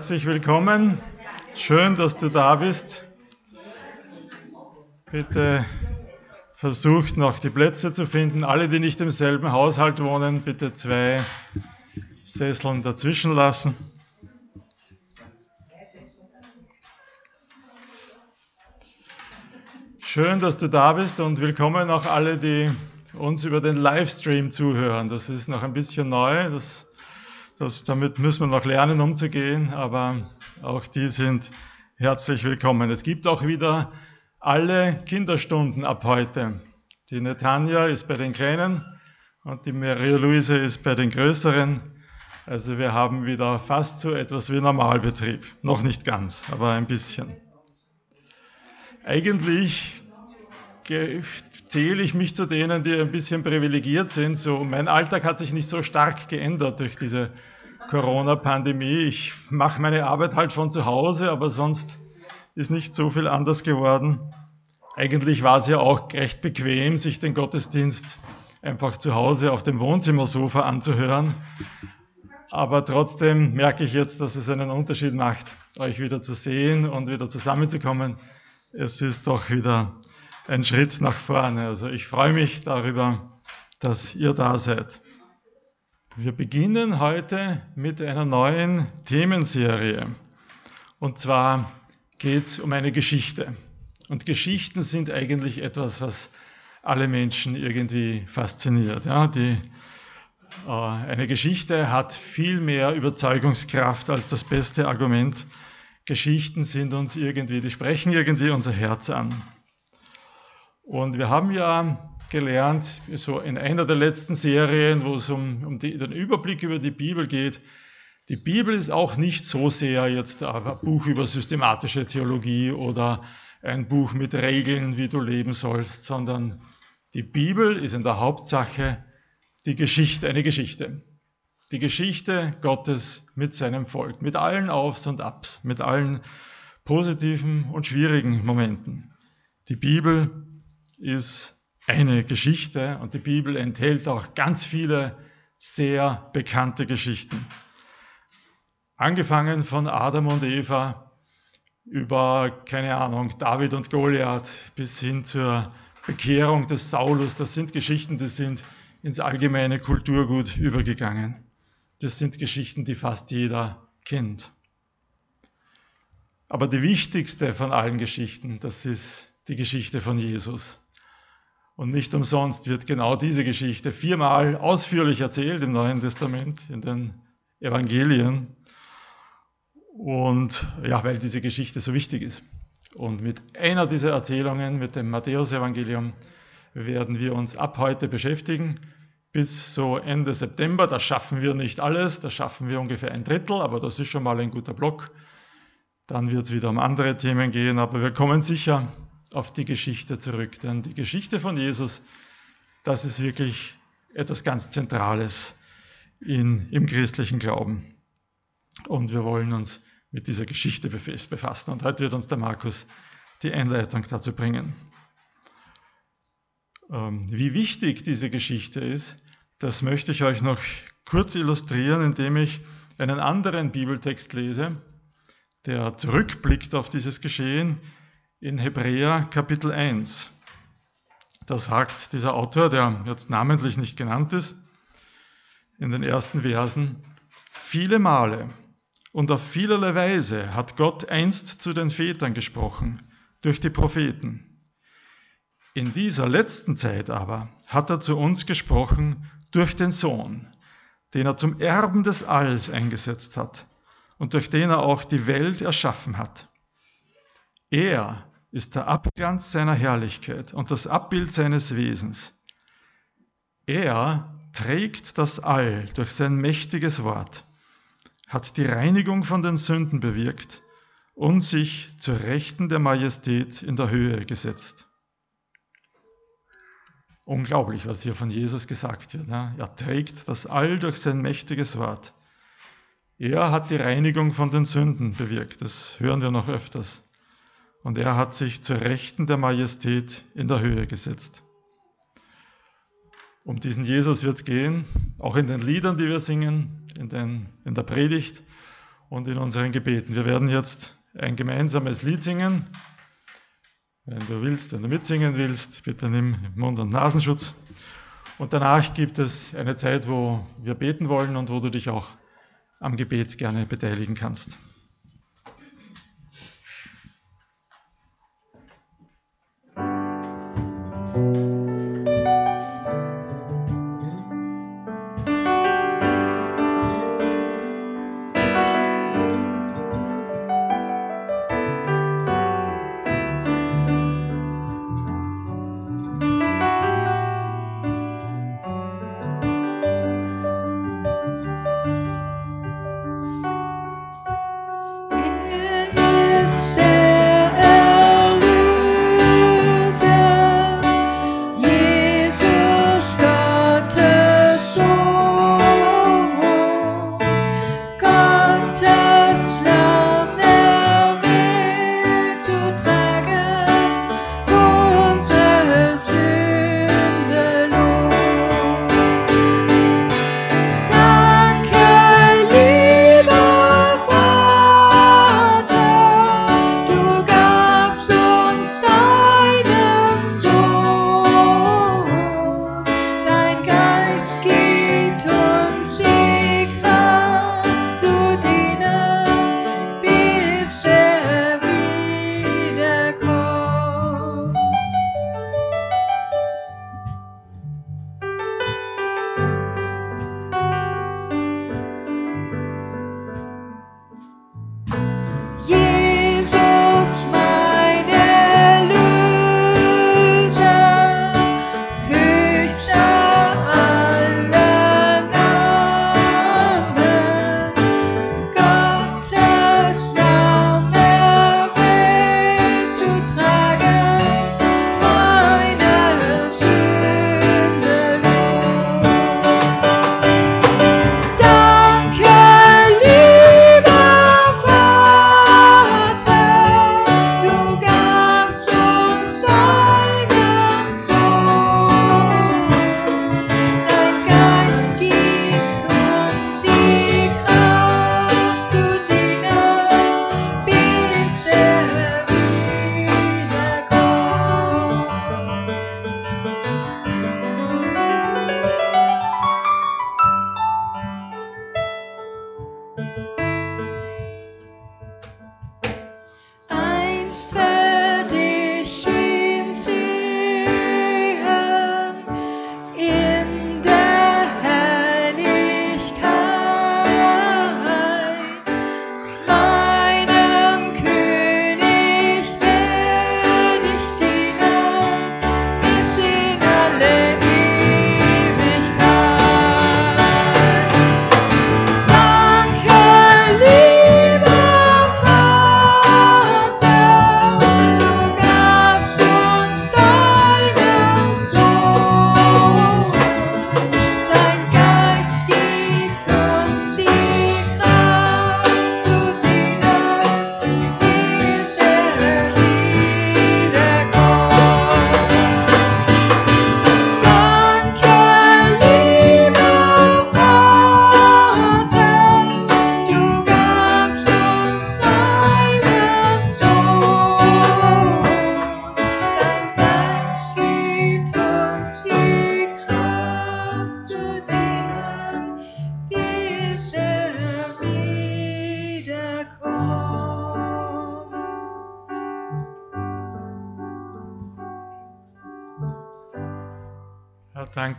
herzlich willkommen. Schön, dass du da bist. Bitte versucht noch die Plätze zu finden. Alle, die nicht im selben Haushalt wohnen, bitte zwei Sesseln dazwischen lassen. Schön, dass du da bist und willkommen auch alle, die uns über den Livestream zuhören. Das ist noch ein bisschen neu. Das das, damit müssen wir noch lernen, umzugehen, aber auch die sind herzlich willkommen. Es gibt auch wieder alle Kinderstunden ab heute. Die Netanja ist bei den Kleinen und die Maria Luise ist bei den Größeren. Also wir haben wieder fast so etwas wie Normalbetrieb. Noch nicht ganz, aber ein bisschen. Eigentlich zähle ich mich zu denen, die ein bisschen privilegiert sind. So, mein Alltag hat sich nicht so stark geändert durch diese Corona-Pandemie. Ich mache meine Arbeit halt von zu Hause, aber sonst ist nicht so viel anders geworden. Eigentlich war es ja auch recht bequem, sich den Gottesdienst einfach zu Hause auf dem Wohnzimmersofa anzuhören. Aber trotzdem merke ich jetzt, dass es einen Unterschied macht, euch wieder zu sehen und wieder zusammenzukommen. Es ist doch wieder ein Schritt nach vorne. Also ich freue mich darüber, dass ihr da seid. Wir beginnen heute mit einer neuen Themenserie. Und zwar geht es um eine Geschichte. Und Geschichten sind eigentlich etwas, was alle Menschen irgendwie fasziniert. Ja, die, äh, eine Geschichte hat viel mehr Überzeugungskraft als das beste Argument. Geschichten sind uns irgendwie, die sprechen irgendwie unser Herz an. Und wir haben ja gelernt, so in einer der letzten Serien, wo es um, um die, den Überblick über die Bibel geht. Die Bibel ist auch nicht so sehr jetzt ein Buch über systematische Theologie oder ein Buch mit Regeln, wie du leben sollst, sondern die Bibel ist in der Hauptsache die Geschichte, eine Geschichte. Die Geschichte Gottes mit seinem Volk, mit allen Aufs und Abs, mit allen positiven und schwierigen Momenten. Die Bibel ist eine Geschichte und die Bibel enthält auch ganz viele sehr bekannte Geschichten. Angefangen von Adam und Eva über, keine Ahnung, David und Goliath bis hin zur Bekehrung des Saulus. Das sind Geschichten, die sind ins allgemeine Kulturgut übergegangen. Das sind Geschichten, die fast jeder kennt. Aber die wichtigste von allen Geschichten, das ist die Geschichte von Jesus. Und nicht umsonst wird genau diese Geschichte viermal ausführlich erzählt im Neuen Testament, in den Evangelien. Und ja, weil diese Geschichte so wichtig ist. Und mit einer dieser Erzählungen, mit dem Matthäusevangelium, werden wir uns ab heute beschäftigen. Bis so Ende September, das schaffen wir nicht alles, da schaffen wir ungefähr ein Drittel, aber das ist schon mal ein guter Block. Dann wird es wieder um andere Themen gehen, aber wir kommen sicher auf die Geschichte zurück. Denn die Geschichte von Jesus, das ist wirklich etwas ganz Zentrales in, im christlichen Glauben. Und wir wollen uns mit dieser Geschichte befassen. Und heute wird uns der Markus die Einleitung dazu bringen. Ähm, wie wichtig diese Geschichte ist, das möchte ich euch noch kurz illustrieren, indem ich einen anderen Bibeltext lese, der zurückblickt auf dieses Geschehen in Hebräer Kapitel 1. Da sagt dieser Autor, der jetzt namentlich nicht genannt ist, in den ersten Versen, viele Male und auf vielerlei Weise hat Gott einst zu den Vätern gesprochen, durch die Propheten. In dieser letzten Zeit aber hat er zu uns gesprochen durch den Sohn, den er zum Erben des Alls eingesetzt hat und durch den er auch die Welt erschaffen hat. Er ist der Abglanz seiner Herrlichkeit und das Abbild seines Wesens. Er trägt das All durch sein mächtiges Wort, hat die Reinigung von den Sünden bewirkt und sich zur Rechten der Majestät in der Höhe gesetzt. Unglaublich, was hier von Jesus gesagt wird. Er trägt das All durch sein mächtiges Wort. Er hat die Reinigung von den Sünden bewirkt. Das hören wir noch öfters und er hat sich zur Rechten der Majestät in der Höhe gesetzt. Um diesen Jesus wird es gehen, auch in den Liedern, die wir singen, in, den, in der Predigt. und in unseren Gebeten. Wir werden jetzt ein gemeinsames Lied singen. Wenn du willst, wenn du mitsingen willst, bitte nimm Mund- und Nasenschutz. Und danach gibt es eine Zeit, wo wir beten wollen und wo du dich auch am Gebet gerne beteiligen kannst.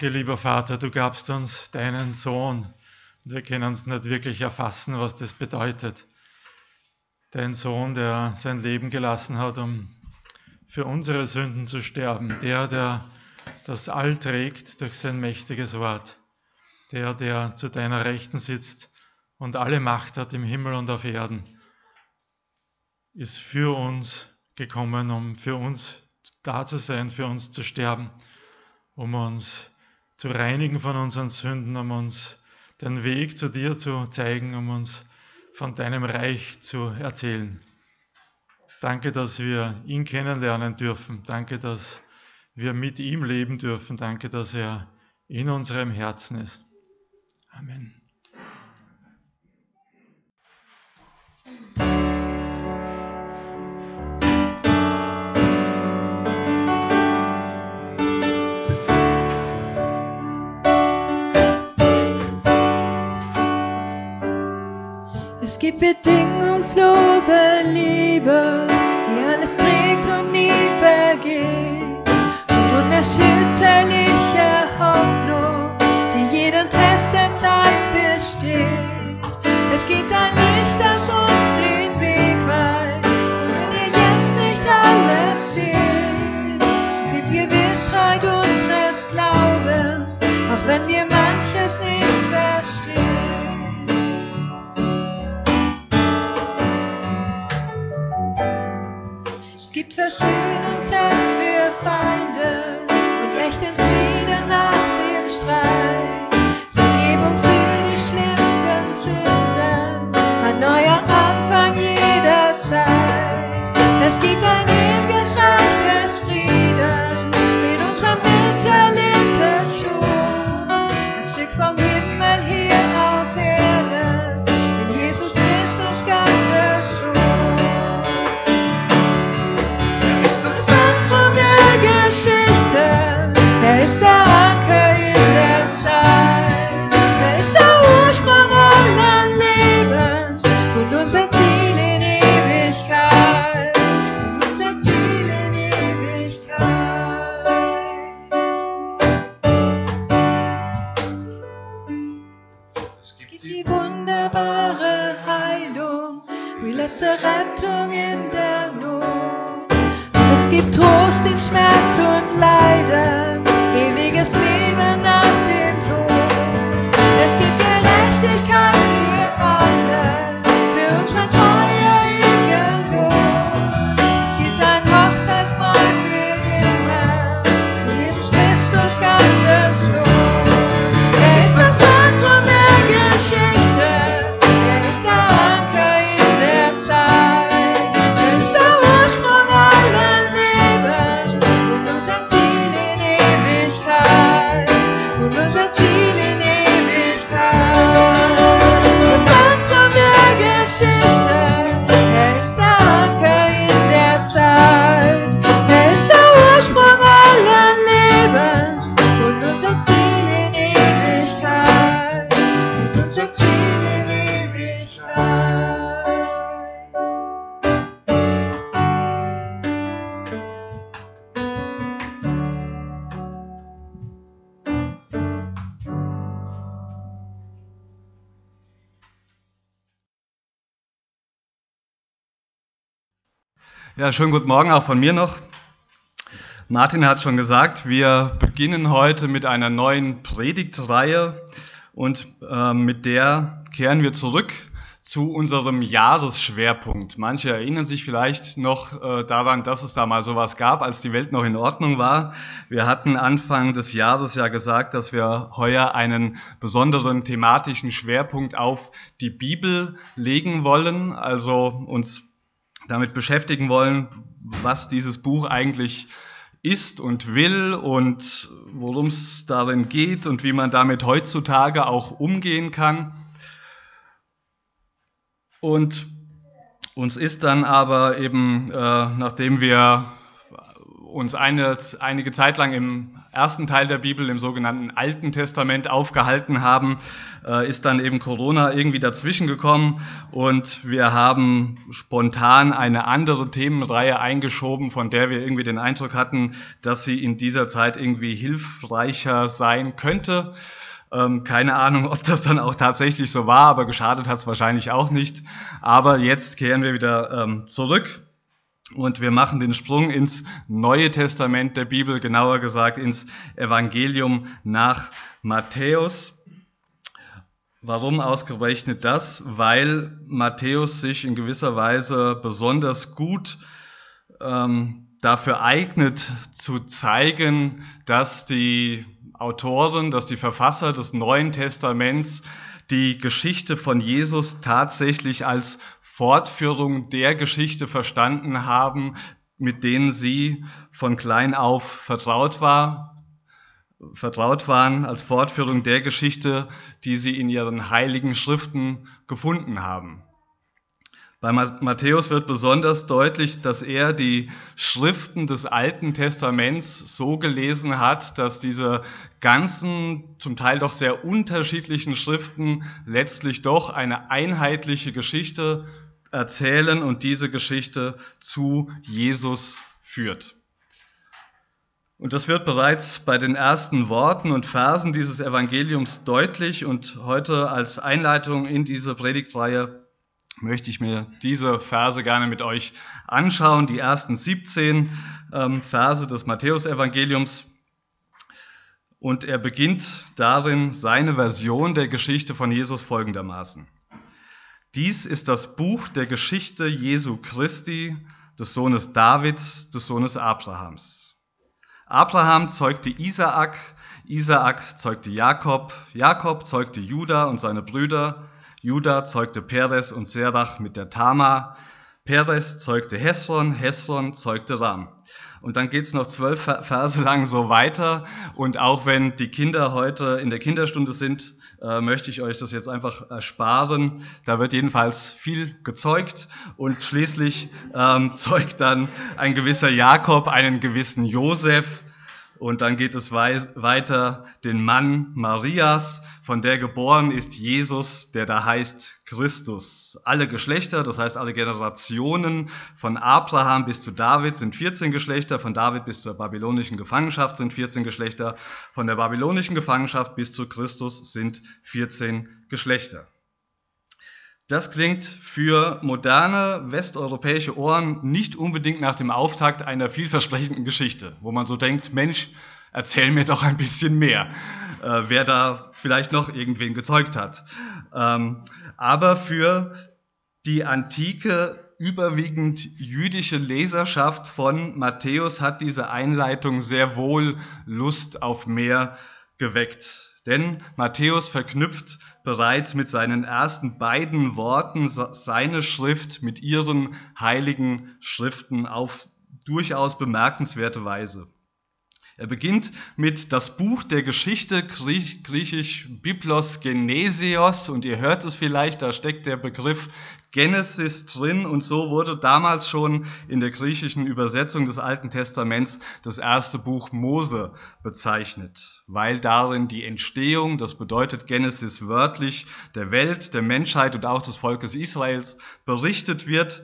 Danke, lieber Vater, du gabst uns deinen Sohn. Wir können es nicht wirklich erfassen, was das bedeutet. Dein Sohn, der sein Leben gelassen hat, um für unsere Sünden zu sterben. Der, der das All trägt durch sein mächtiges Wort. Der, der zu deiner Rechten sitzt und alle Macht hat im Himmel und auf Erden, ist für uns gekommen, um für uns da zu sein, für uns zu sterben, um uns zu reinigen von unseren Sünden, um uns den Weg zu dir zu zeigen, um uns von deinem Reich zu erzählen. Danke, dass wir ihn kennenlernen dürfen. Danke, dass wir mit ihm leben dürfen. Danke, dass er in unserem Herzen ist. Amen. Die bedingungslose Liebe, die alles trägt und nie vergeht. Und unerschütterliche Hoffnung, die jeden Test der Zeit besteht. Es gibt ein Licht, das uns den Weg weist. Und wenn ihr jetzt nicht alles seht, steht Gewissheit unseres Glaubens, auch wenn wir gibt Versöhnung selbst für Feinde und echten Frieden nach dem Streit. Ja, schönen guten Morgen auch von mir noch. Martin hat schon gesagt, wir beginnen heute mit einer neuen Predigtreihe und äh, mit der kehren wir zurück zu unserem Jahresschwerpunkt. Manche erinnern sich vielleicht noch äh, daran, dass es da mal sowas gab, als die Welt noch in Ordnung war. Wir hatten Anfang des Jahres ja gesagt, dass wir heuer einen besonderen thematischen Schwerpunkt auf die Bibel legen wollen, also uns damit beschäftigen wollen, was dieses Buch eigentlich ist und will und worum es darin geht und wie man damit heutzutage auch umgehen kann. Und uns ist dann aber eben, äh, nachdem wir uns eine, einige Zeit lang im ersten Teil der Bibel, im sogenannten Alten Testament, aufgehalten haben, äh, ist dann eben Corona irgendwie dazwischen gekommen und wir haben spontan eine andere Themenreihe eingeschoben, von der wir irgendwie den Eindruck hatten, dass sie in dieser Zeit irgendwie hilfreicher sein könnte. Ähm, keine Ahnung, ob das dann auch tatsächlich so war, aber geschadet hat es wahrscheinlich auch nicht. Aber jetzt kehren wir wieder ähm, zurück und wir machen den Sprung ins Neue Testament der Bibel, genauer gesagt ins Evangelium nach Matthäus. Warum ausgerechnet das? Weil Matthäus sich in gewisser Weise besonders gut ähm, dafür eignet, zu zeigen, dass die Autoren, dass die Verfasser des Neuen Testaments die Geschichte von Jesus tatsächlich als Fortführung der Geschichte verstanden haben, mit denen sie von klein auf vertraut war, vertraut waren, als Fortführung der Geschichte, die sie in ihren heiligen Schriften gefunden haben. Bei Matthäus wird besonders deutlich, dass er die Schriften des Alten Testaments so gelesen hat, dass diese ganzen, zum Teil doch sehr unterschiedlichen Schriften letztlich doch eine einheitliche Geschichte erzählen und diese Geschichte zu Jesus führt. Und das wird bereits bei den ersten Worten und Versen dieses Evangeliums deutlich und heute als Einleitung in diese Predigtreihe möchte ich mir diese Verse gerne mit euch anschauen, die ersten 17 ähm, Verse des Matthäusevangeliums. Und er beginnt darin seine Version der Geschichte von Jesus folgendermaßen. Dies ist das Buch der Geschichte Jesu Christi, des Sohnes Davids, des Sohnes Abrahams. Abraham zeugte Isaak, Isaak zeugte Jakob, Jakob zeugte Judah und seine Brüder, Judah zeugte Perez und Serach mit der Tama. Perez zeugte Hesron, Hesron zeugte Ram. Und dann geht es noch zwölf Verse lang so weiter. Und auch wenn die Kinder heute in der Kinderstunde sind, äh, möchte ich euch das jetzt einfach ersparen. Da wird jedenfalls viel gezeugt und schließlich ähm, zeugt dann ein gewisser Jakob einen gewissen Josef. Und dann geht es weiter den Mann Marias, von der geboren ist Jesus, der da heißt Christus. Alle Geschlechter, das heißt alle Generationen von Abraham bis zu David sind 14 Geschlechter, von David bis zur babylonischen Gefangenschaft sind 14 Geschlechter, von der babylonischen Gefangenschaft bis zu Christus sind 14 Geschlechter. Das klingt für moderne westeuropäische Ohren nicht unbedingt nach dem Auftakt einer vielversprechenden Geschichte, wo man so denkt, Mensch, erzähl mir doch ein bisschen mehr, äh, wer da vielleicht noch irgendwen gezeugt hat. Ähm, aber für die antike, überwiegend jüdische Leserschaft von Matthäus hat diese Einleitung sehr wohl Lust auf mehr geweckt. Denn Matthäus verknüpft bereits mit seinen ersten beiden Worten seine Schrift mit ihren heiligen Schriften auf durchaus bemerkenswerte Weise. Er beginnt mit das Buch der Geschichte, griechisch Biblos Genesios, und ihr hört es vielleicht, da steckt der Begriff Genesis drin, und so wurde damals schon in der griechischen Übersetzung des Alten Testaments das erste Buch Mose bezeichnet, weil darin die Entstehung, das bedeutet Genesis wörtlich, der Welt, der Menschheit und auch des Volkes Israels berichtet wird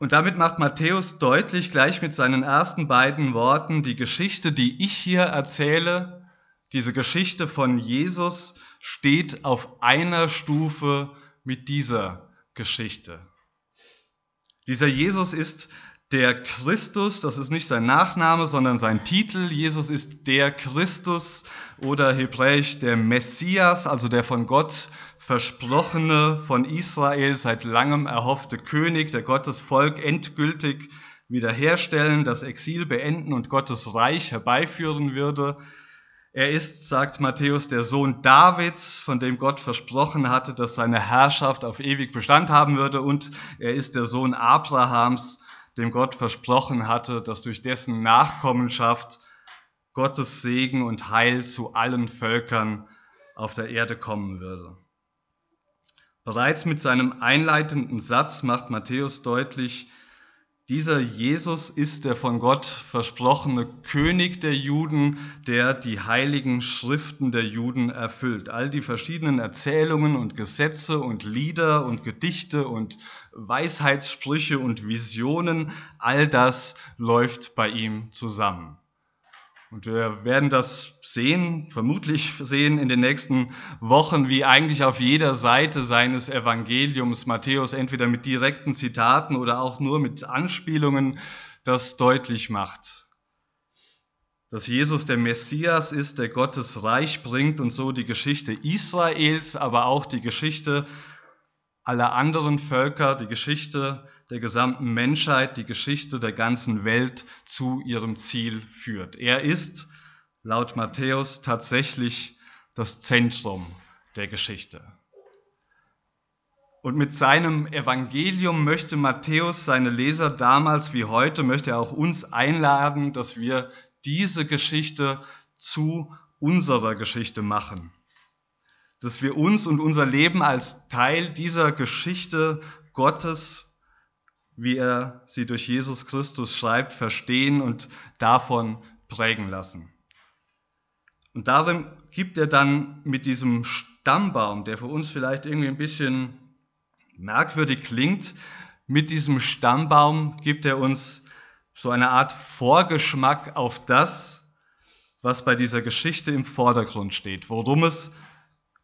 und damit macht Matthäus deutlich, gleich mit seinen ersten beiden Worten, die Geschichte, die ich hier erzähle, diese Geschichte von Jesus steht auf einer Stufe mit dieser Geschichte. Dieser Jesus ist der Christus, das ist nicht sein Nachname, sondern sein Titel. Jesus ist der Christus oder hebräisch der Messias, also der von Gott versprochene, von Israel seit langem erhoffte König, der Gottes Volk endgültig wiederherstellen, das Exil beenden und Gottes Reich herbeiführen würde. Er ist, sagt Matthäus, der Sohn Davids, von dem Gott versprochen hatte, dass seine Herrschaft auf ewig Bestand haben würde. Und er ist der Sohn Abrahams, dem Gott versprochen hatte, dass durch dessen Nachkommenschaft Gottes Segen und Heil zu allen Völkern auf der Erde kommen würde. Bereits mit seinem einleitenden Satz macht Matthäus deutlich, dieser Jesus ist der von Gott versprochene König der Juden, der die heiligen Schriften der Juden erfüllt. All die verschiedenen Erzählungen und Gesetze und Lieder und Gedichte und Weisheitssprüche und Visionen, all das läuft bei ihm zusammen. Und wir werden das sehen, vermutlich sehen in den nächsten Wochen, wie eigentlich auf jeder Seite seines Evangeliums Matthäus entweder mit direkten Zitaten oder auch nur mit Anspielungen das deutlich macht. Dass Jesus der Messias ist, der Gottes Reich bringt und so die Geschichte Israels, aber auch die Geschichte aller anderen Völker, die Geschichte der gesamten Menschheit, die Geschichte der ganzen Welt zu ihrem Ziel führt. Er ist laut Matthäus tatsächlich das Zentrum der Geschichte. Und mit seinem Evangelium möchte Matthäus seine Leser damals wie heute, möchte er auch uns einladen, dass wir diese Geschichte zu unserer Geschichte machen dass wir uns und unser Leben als Teil dieser Geschichte Gottes, wie er sie durch Jesus Christus schreibt, verstehen und davon prägen lassen. Und darin gibt er dann mit diesem Stammbaum, der für uns vielleicht irgendwie ein bisschen merkwürdig klingt, mit diesem Stammbaum gibt er uns so eine Art Vorgeschmack auf das, was bei dieser Geschichte im Vordergrund steht, worum es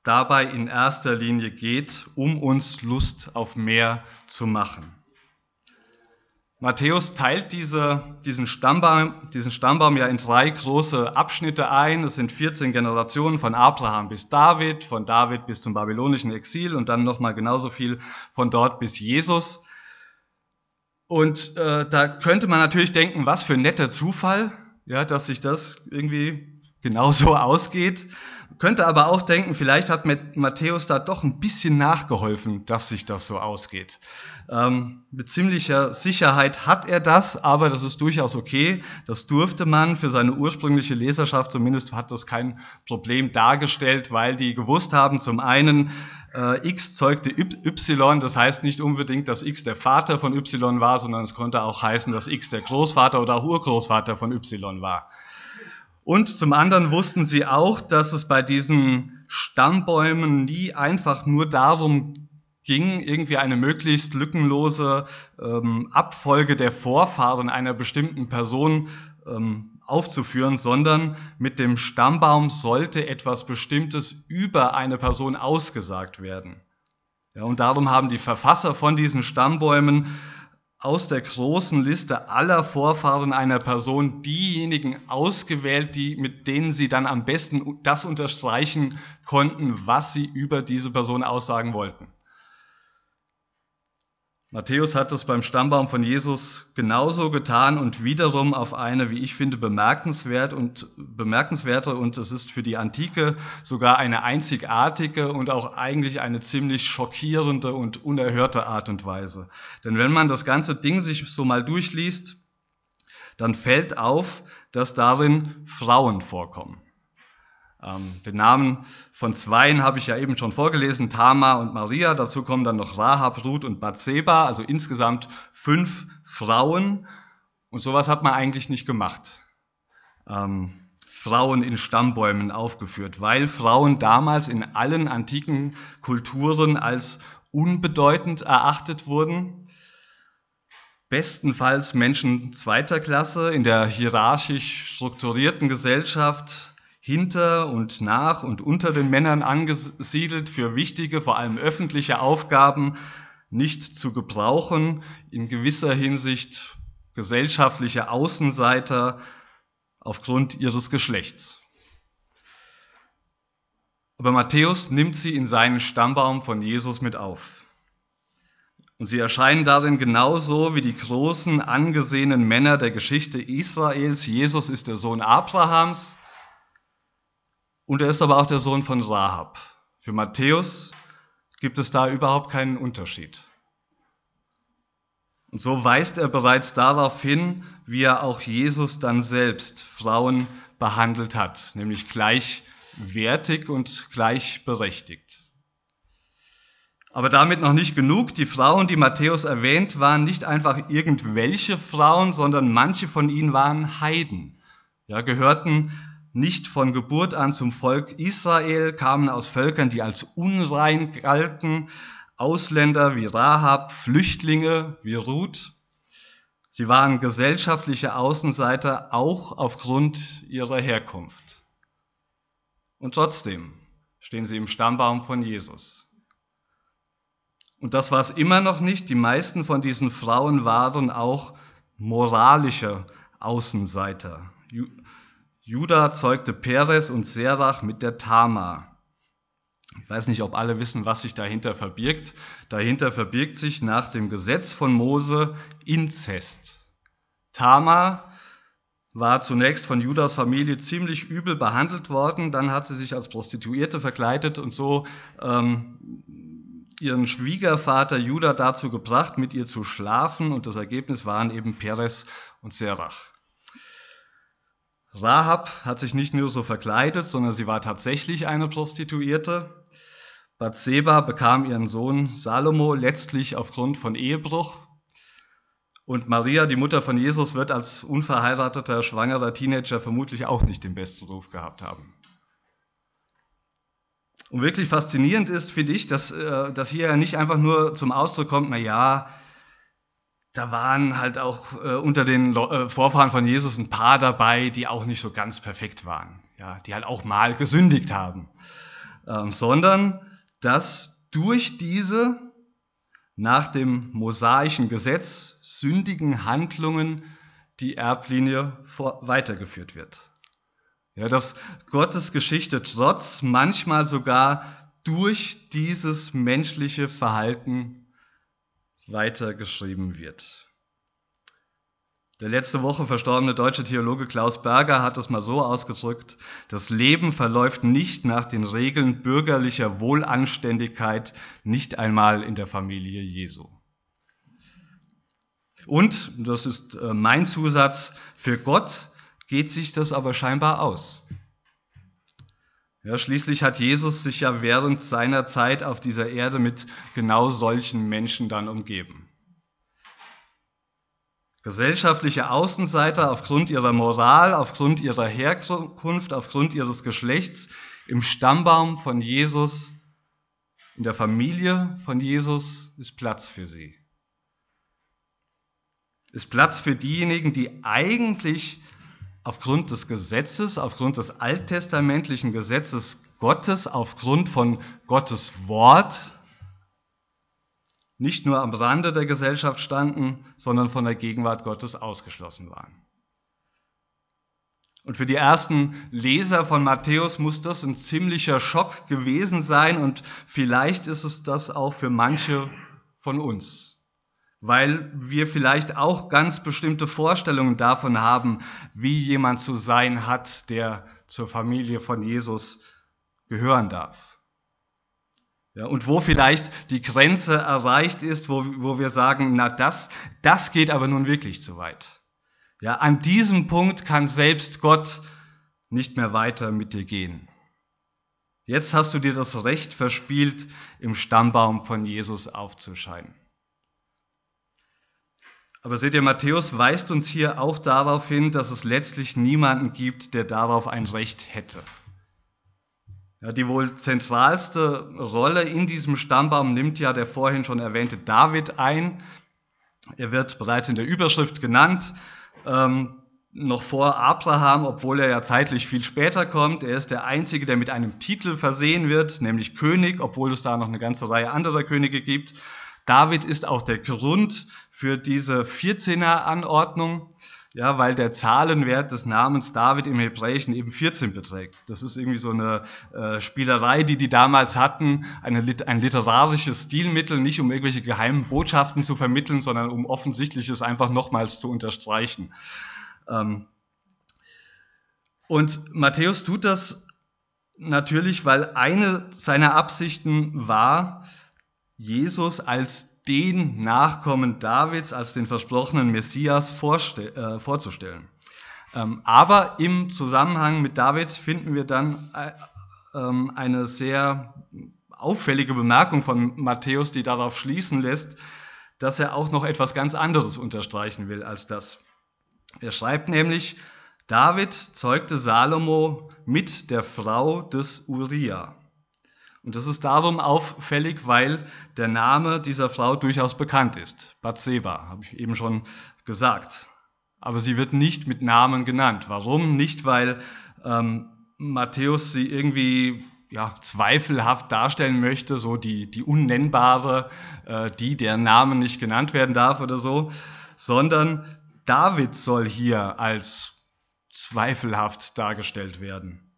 dabei in erster Linie geht, um uns Lust auf mehr zu machen. Matthäus teilt diese, diesen, Stammbaum, diesen Stammbaum ja in drei große Abschnitte ein. Es sind 14 Generationen von Abraham bis David, von David bis zum babylonischen Exil und dann nochmal genauso viel von dort bis Jesus. Und äh, da könnte man natürlich denken, was für ein netter Zufall, ja, dass sich das irgendwie genauso ausgeht. Könnte aber auch denken, vielleicht hat Matthäus da doch ein bisschen nachgeholfen, dass sich das so ausgeht. Ähm, mit ziemlicher Sicherheit hat er das, aber das ist durchaus okay. Das durfte man für seine ursprüngliche Leserschaft, zumindest hat das kein Problem dargestellt, weil die gewusst haben, zum einen, äh, X zeugte Y, das heißt nicht unbedingt, dass X der Vater von Y war, sondern es konnte auch heißen, dass X der Großvater oder auch Urgroßvater von Y war. Und zum anderen wussten sie auch, dass es bei diesen Stammbäumen nie einfach nur darum ging, irgendwie eine möglichst lückenlose ähm, Abfolge der Vorfahren einer bestimmten Person ähm, aufzuführen, sondern mit dem Stammbaum sollte etwas Bestimmtes über eine Person ausgesagt werden. Ja, und darum haben die Verfasser von diesen Stammbäumen aus der großen Liste aller Vorfahren einer Person diejenigen ausgewählt, die, mit denen sie dann am besten das unterstreichen konnten, was sie über diese Person aussagen wollten. Matthäus hat das beim Stammbaum von Jesus genauso getan und wiederum auf eine, wie ich finde, bemerkenswert und, bemerkenswerte und es ist für die Antike sogar eine einzigartige und auch eigentlich eine ziemlich schockierende und unerhörte Art und Weise. Denn wenn man das ganze Ding sich so mal durchliest, dann fällt auf, dass darin Frauen vorkommen. Ähm, den Namen von zweien habe ich ja eben schon vorgelesen, Tama und Maria. Dazu kommen dann noch Rahab, Ruth und Bathseba, also insgesamt fünf Frauen. Und sowas hat man eigentlich nicht gemacht. Ähm, Frauen in Stammbäumen aufgeführt, weil Frauen damals in allen antiken Kulturen als unbedeutend erachtet wurden. Bestenfalls Menschen zweiter Klasse in der hierarchisch strukturierten Gesellschaft hinter und nach und unter den Männern angesiedelt, für wichtige, vor allem öffentliche Aufgaben nicht zu gebrauchen, in gewisser Hinsicht gesellschaftliche Außenseiter aufgrund ihres Geschlechts. Aber Matthäus nimmt sie in seinen Stammbaum von Jesus mit auf. Und sie erscheinen darin genauso wie die großen, angesehenen Männer der Geschichte Israels. Jesus ist der Sohn Abrahams, und er ist aber auch der Sohn von Rahab. Für Matthäus gibt es da überhaupt keinen Unterschied. Und so weist er bereits darauf hin, wie er auch Jesus dann selbst Frauen behandelt hat, nämlich gleichwertig und gleichberechtigt. Aber damit noch nicht genug. Die Frauen, die Matthäus erwähnt, waren nicht einfach irgendwelche Frauen, sondern manche von ihnen waren Heiden, ja, gehörten nicht von Geburt an zum Volk Israel, kamen aus Völkern, die als unrein galten, Ausländer wie Rahab, Flüchtlinge wie Ruth. Sie waren gesellschaftliche Außenseiter auch aufgrund ihrer Herkunft. Und trotzdem stehen sie im Stammbaum von Jesus. Und das war es immer noch nicht. Die meisten von diesen Frauen waren auch moralische Außenseiter. Juda zeugte Peres und Serach mit der Tama. Ich weiß nicht, ob alle wissen, was sich dahinter verbirgt. Dahinter verbirgt sich nach dem Gesetz von Mose Inzest. Tama war zunächst von Judas Familie ziemlich übel behandelt worden, dann hat sie sich als Prostituierte verkleidet und so ähm, ihren Schwiegervater Judah dazu gebracht, mit ihr zu schlafen und das Ergebnis waren eben Peres und Serach. Rahab hat sich nicht nur so verkleidet, sondern sie war tatsächlich eine Prostituierte. Bathseba bekam ihren Sohn Salomo letztlich aufgrund von Ehebruch. Und Maria, die Mutter von Jesus, wird als unverheirateter, schwangerer Teenager vermutlich auch nicht den besten Ruf gehabt haben. Und wirklich faszinierend ist, finde ich, dass, äh, dass hier nicht einfach nur zum Ausdruck kommt, na ja, da waren halt auch äh, unter den äh, Vorfahren von Jesus ein paar dabei, die auch nicht so ganz perfekt waren, ja, die halt auch mal gesündigt haben, ähm, sondern dass durch diese nach dem mosaischen Gesetz sündigen Handlungen die Erblinie vor, weitergeführt wird. Ja, dass Gottes Geschichte trotz manchmal sogar durch dieses menschliche Verhalten weitergeschrieben wird. Der letzte Woche verstorbene deutsche Theologe Klaus Berger hat es mal so ausgedrückt, das Leben verläuft nicht nach den Regeln bürgerlicher Wohlanständigkeit, nicht einmal in der Familie Jesu. Und, das ist äh, mein Zusatz, für Gott geht sich das aber scheinbar aus. Ja, schließlich hat Jesus sich ja während seiner Zeit auf dieser Erde mit genau solchen Menschen dann umgeben. Gesellschaftliche Außenseiter aufgrund ihrer Moral, aufgrund ihrer Herkunft, aufgrund ihres Geschlechts im Stammbaum von Jesus, in der Familie von Jesus ist Platz für sie. Ist Platz für diejenigen, die eigentlich aufgrund des Gesetzes, aufgrund des alttestamentlichen Gesetzes Gottes, aufgrund von Gottes Wort nicht nur am Rande der Gesellschaft standen, sondern von der Gegenwart Gottes ausgeschlossen waren. Und für die ersten Leser von Matthäus muss das ein ziemlicher Schock gewesen sein und vielleicht ist es das auch für manche von uns, weil wir vielleicht auch ganz bestimmte Vorstellungen davon haben, wie jemand zu sein hat, der zur Familie von Jesus gehören darf. Ja, und wo vielleicht die Grenze erreicht ist, wo, wo wir sagen, na das, das geht aber nun wirklich zu weit. Ja, an diesem Punkt kann selbst Gott nicht mehr weiter mit dir gehen. Jetzt hast du dir das Recht verspielt, im Stammbaum von Jesus aufzuscheinen. Aber seht ihr, Matthäus weist uns hier auch darauf hin, dass es letztlich niemanden gibt, der darauf ein Recht hätte. Ja, die wohl zentralste Rolle in diesem Stammbaum nimmt ja der vorhin schon erwähnte David ein. Er wird bereits in der Überschrift genannt, ähm, noch vor Abraham, obwohl er ja zeitlich viel später kommt. Er ist der Einzige, der mit einem Titel versehen wird, nämlich König, obwohl es da noch eine ganze Reihe anderer Könige gibt. David ist auch der Grund für diese 14er Anordnung ja, weil der Zahlenwert des Namens David im Hebräischen eben 14 beträgt. Das ist irgendwie so eine äh, Spielerei, die die damals hatten, eine, ein literarisches Stilmittel, nicht um irgendwelche geheimen Botschaften zu vermitteln, sondern um Offensichtliches einfach nochmals zu unterstreichen. Ähm, und Matthäus tut das natürlich, weil eine seiner Absichten war, Jesus als den Nachkommen Davids als den versprochenen Messias äh, vorzustellen. Ähm, aber im Zusammenhang mit David finden wir dann äh, ähm, eine sehr auffällige Bemerkung von Matthäus, die darauf schließen lässt, dass er auch noch etwas ganz anderes unterstreichen will als das. Er schreibt nämlich, David zeugte Salomo mit der Frau des Uriah. Und das ist darum auffällig, weil der Name dieser Frau durchaus bekannt ist. Bathseba, habe ich eben schon gesagt. Aber sie wird nicht mit Namen genannt. Warum? Nicht, weil ähm, Matthäus sie irgendwie ja, zweifelhaft darstellen möchte, so die, die Unnennbare, äh, die, deren Namen nicht genannt werden darf oder so, sondern David soll hier als zweifelhaft dargestellt werden.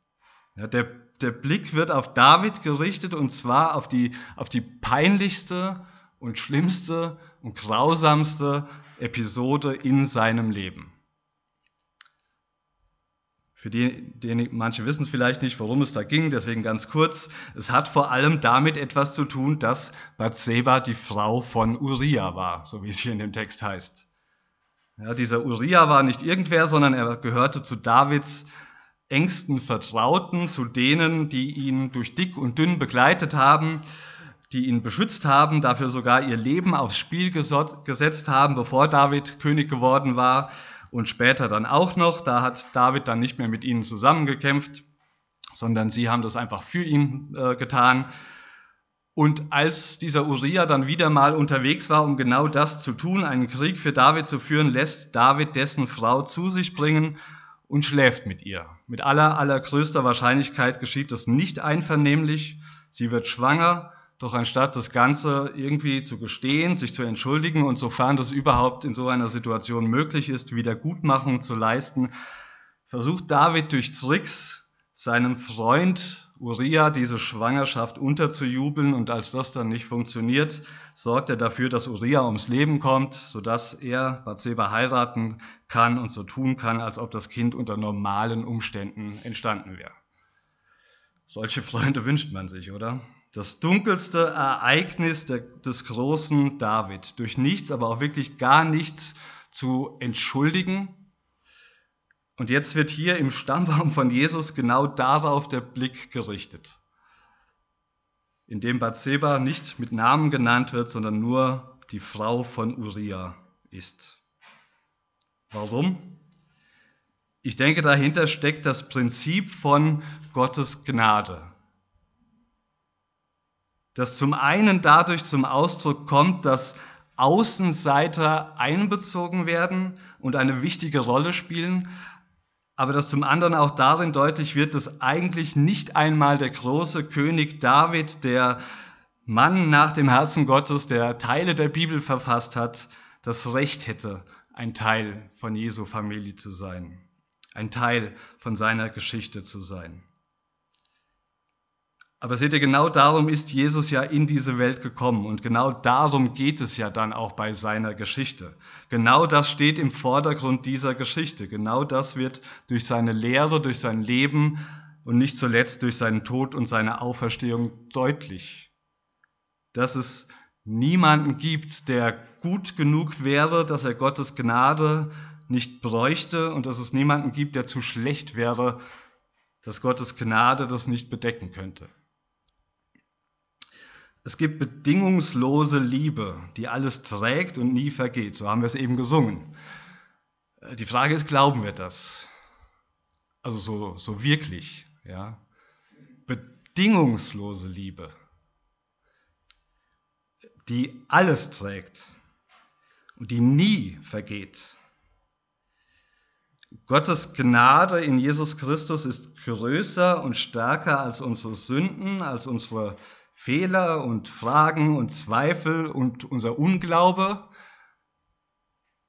Ja, der der Blick wird auf David gerichtet und zwar auf die, auf die peinlichste und schlimmste und grausamste Episode in seinem Leben. Für die, die manche wissen es vielleicht nicht, worum es da ging, deswegen ganz kurz. Es hat vor allem damit etwas zu tun, dass Bathseba die Frau von Uriah war, so wie es hier in dem Text heißt. Ja, dieser Uriah war nicht irgendwer, sondern er gehörte zu Davids engsten Vertrauten, zu denen, die ihn durch dick und dünn begleitet haben, die ihn beschützt haben, dafür sogar ihr Leben aufs Spiel gesetzt haben, bevor David König geworden war und später dann auch noch. Da hat David dann nicht mehr mit ihnen zusammengekämpft, sondern sie haben das einfach für ihn äh, getan. Und als dieser Uriah dann wieder mal unterwegs war, um genau das zu tun, einen Krieg für David zu führen, lässt David dessen Frau zu sich bringen und schläft mit ihr. Mit aller, allergrößter Wahrscheinlichkeit geschieht das nicht einvernehmlich. Sie wird schwanger, doch anstatt das Ganze irgendwie zu gestehen, sich zu entschuldigen und sofern das überhaupt in so einer Situation möglich ist, Wiedergutmachung zu leisten, versucht David durch Tricks seinem Freund Uriah diese Schwangerschaft unterzujubeln und als das dann nicht funktioniert, sorgt er dafür, dass Uriah ums Leben kommt, sodass er Bathseba heiraten kann und so tun kann, als ob das Kind unter normalen Umständen entstanden wäre. Solche Freunde wünscht man sich, oder? Das dunkelste Ereignis des großen David, durch nichts, aber auch wirklich gar nichts zu entschuldigen, und jetzt wird hier im Stammbaum von Jesus genau darauf der Blick gerichtet, indem Bathseba nicht mit Namen genannt wird, sondern nur die Frau von Uriah ist. Warum? Ich denke, dahinter steckt das Prinzip von Gottes Gnade, das zum einen dadurch zum Ausdruck kommt, dass Außenseiter einbezogen werden und eine wichtige Rolle spielen, aber dass zum anderen auch darin deutlich wird, dass eigentlich nicht einmal der große König David, der Mann nach dem Herzen Gottes, der Teile der Bibel verfasst hat, das Recht hätte, ein Teil von Jesu Familie zu sein, ein Teil von seiner Geschichte zu sein. Aber seht ihr, genau darum ist Jesus ja in diese Welt gekommen und genau darum geht es ja dann auch bei seiner Geschichte. Genau das steht im Vordergrund dieser Geschichte. Genau das wird durch seine Lehre, durch sein Leben und nicht zuletzt durch seinen Tod und seine Auferstehung deutlich. Dass es niemanden gibt, der gut genug wäre, dass er Gottes Gnade nicht bräuchte und dass es niemanden gibt, der zu schlecht wäre, dass Gottes Gnade das nicht bedecken könnte. Es gibt bedingungslose Liebe, die alles trägt und nie vergeht. So haben wir es eben gesungen. Äh, die Frage ist, glauben wir das? Also so, so wirklich, ja. Bedingungslose Liebe, die alles trägt und die nie vergeht. Gottes Gnade in Jesus Christus ist größer und stärker als unsere Sünden, als unsere Fehler und Fragen und Zweifel und unser Unglaube,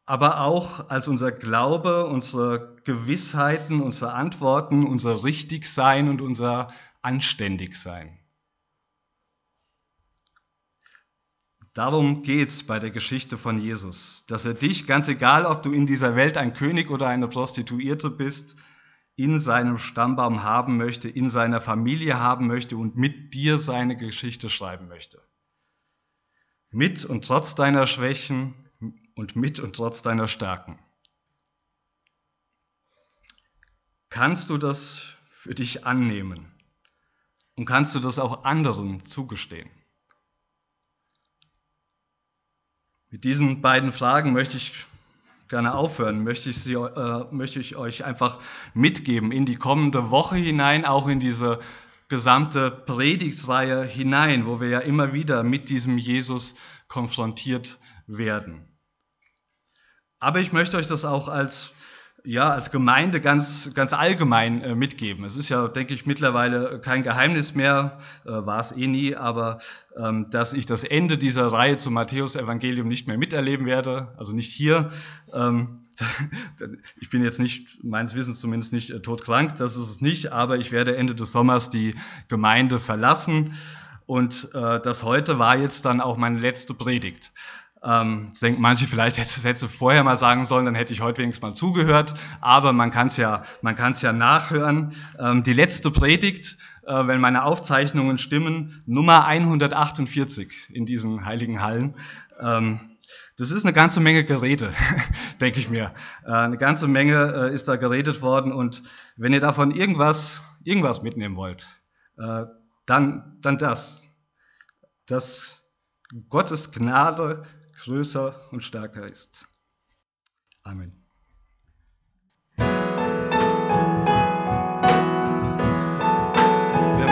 aber auch als unser Glaube, unsere Gewissheiten, unsere Antworten, unser Richtigsein und unser Anständigsein. Darum geht es bei der Geschichte von Jesus, dass er dich, ganz egal, ob du in dieser Welt ein König oder eine Prostituierte bist, in seinem Stammbaum haben möchte, in seiner Familie haben möchte und mit dir seine Geschichte schreiben möchte. Mit und trotz deiner Schwächen und mit und trotz deiner Stärken. Kannst du das für dich annehmen? Und kannst du das auch anderen zugestehen? Mit diesen beiden Fragen möchte ich gerne aufhören, möchte ich, Sie, äh, möchte ich euch einfach mitgeben in die kommende Woche hinein, auch in diese gesamte Predigtreihe hinein, wo wir ja immer wieder mit diesem Jesus konfrontiert werden. Aber ich möchte euch das auch als ja, als Gemeinde ganz, ganz allgemein äh, mitgeben. Es ist ja, denke ich, mittlerweile kein Geheimnis mehr, äh, war es eh nie, aber ähm, dass ich das Ende dieser Reihe zum Matthäus-Evangelium nicht mehr miterleben werde, also nicht hier. Ähm, ich bin jetzt nicht, meines Wissens zumindest nicht äh, todkrank, das ist es nicht, aber ich werde Ende des Sommers die Gemeinde verlassen. Und äh, das heute war jetzt dann auch meine letzte Predigt. Ähm, das denken manche, vielleicht hätte, hätte vorher mal sagen sollen, dann hätte ich heute wenigstens mal zugehört. Aber man kann es ja, man kann ja nachhören. Ähm, die letzte Predigt, äh, wenn meine Aufzeichnungen stimmen, Nummer 148 in diesen heiligen Hallen. Ähm, Das ist eine ganze Menge Gerede, denke ich mir. Äh, eine ganze Menge äh, ist da geredet worden und wenn ihr davon irgendwas, irgendwas mitnehmen wollt, äh, dann, dann das. Dass Gottes Gnade größer und stärker ist. Amen. Wer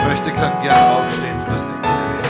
möchte, kann gerne aufstehen für das nächste Lied.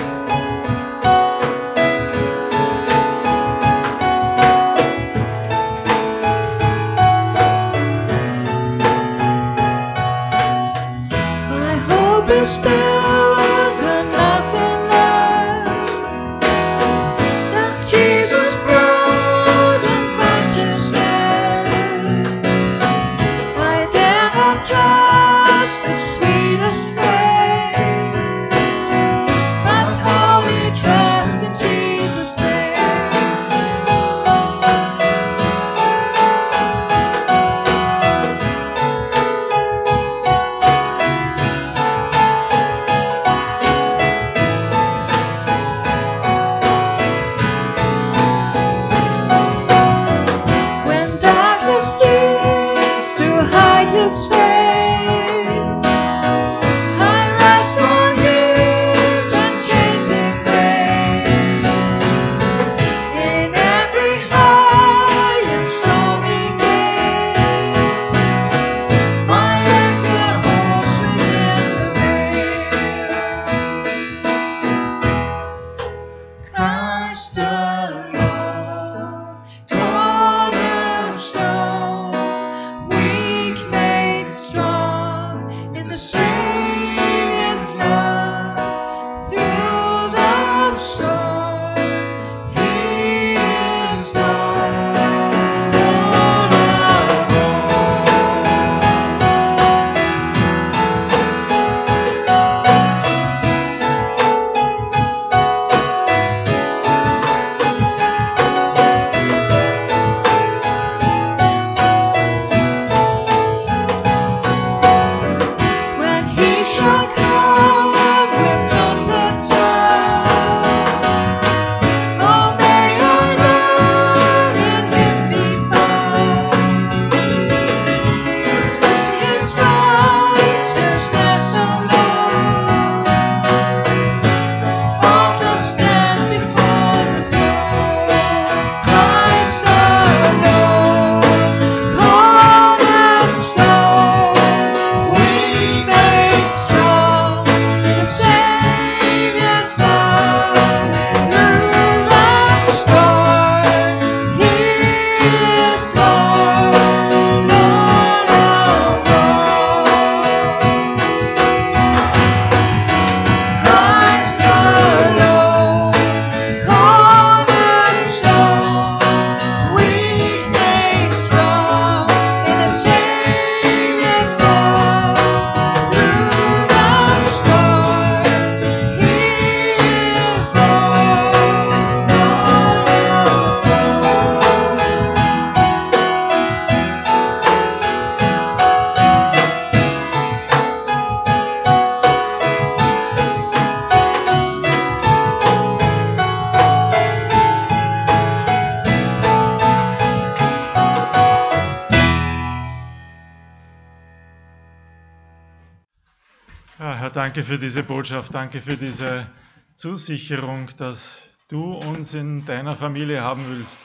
Danke für diese Botschaft, danke für diese Zusicherung, dass du uns in deiner Familie haben willst.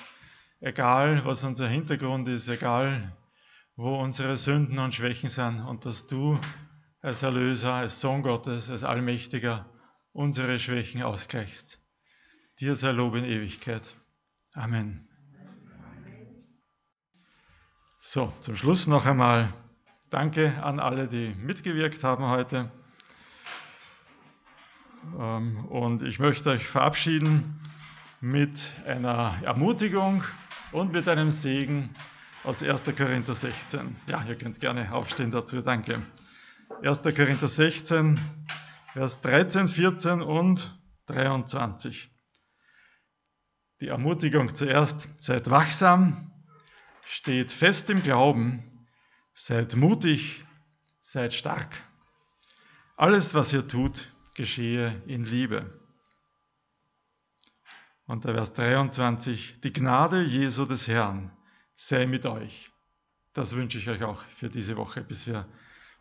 Egal, was unser Hintergrund ist, egal, wo unsere Sünden und Schwächen sind und dass du als Erlöser, als Sohn Gottes, als Allmächtiger unsere Schwächen ausgleichst. Dir sei Lob in Ewigkeit. Amen. So, zum Schluss noch einmal Danke an alle, die mitgewirkt haben heute. Ähm, Und ich möchte euch verabschieden mit einer Ermutigung und mit einem Segen aus 1. Korinther 16. Ja, ihr könnt gerne aufstehen dazu, danke. 1. Korinther 16, Vers 13, 14 und 23. Die Ermutigung zuerst, seid wachsam, steht fest im Glauben, seid mutig, seid stark. Alles, was ihr tut, geschehe in Liebe. Und der Vers 23, die Gnade Jesu des Herrn sei mit euch. Das wünsche ich euch auch für diese Woche, bis wir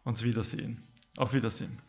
uns wiedersehen. Auf Wiedersehen.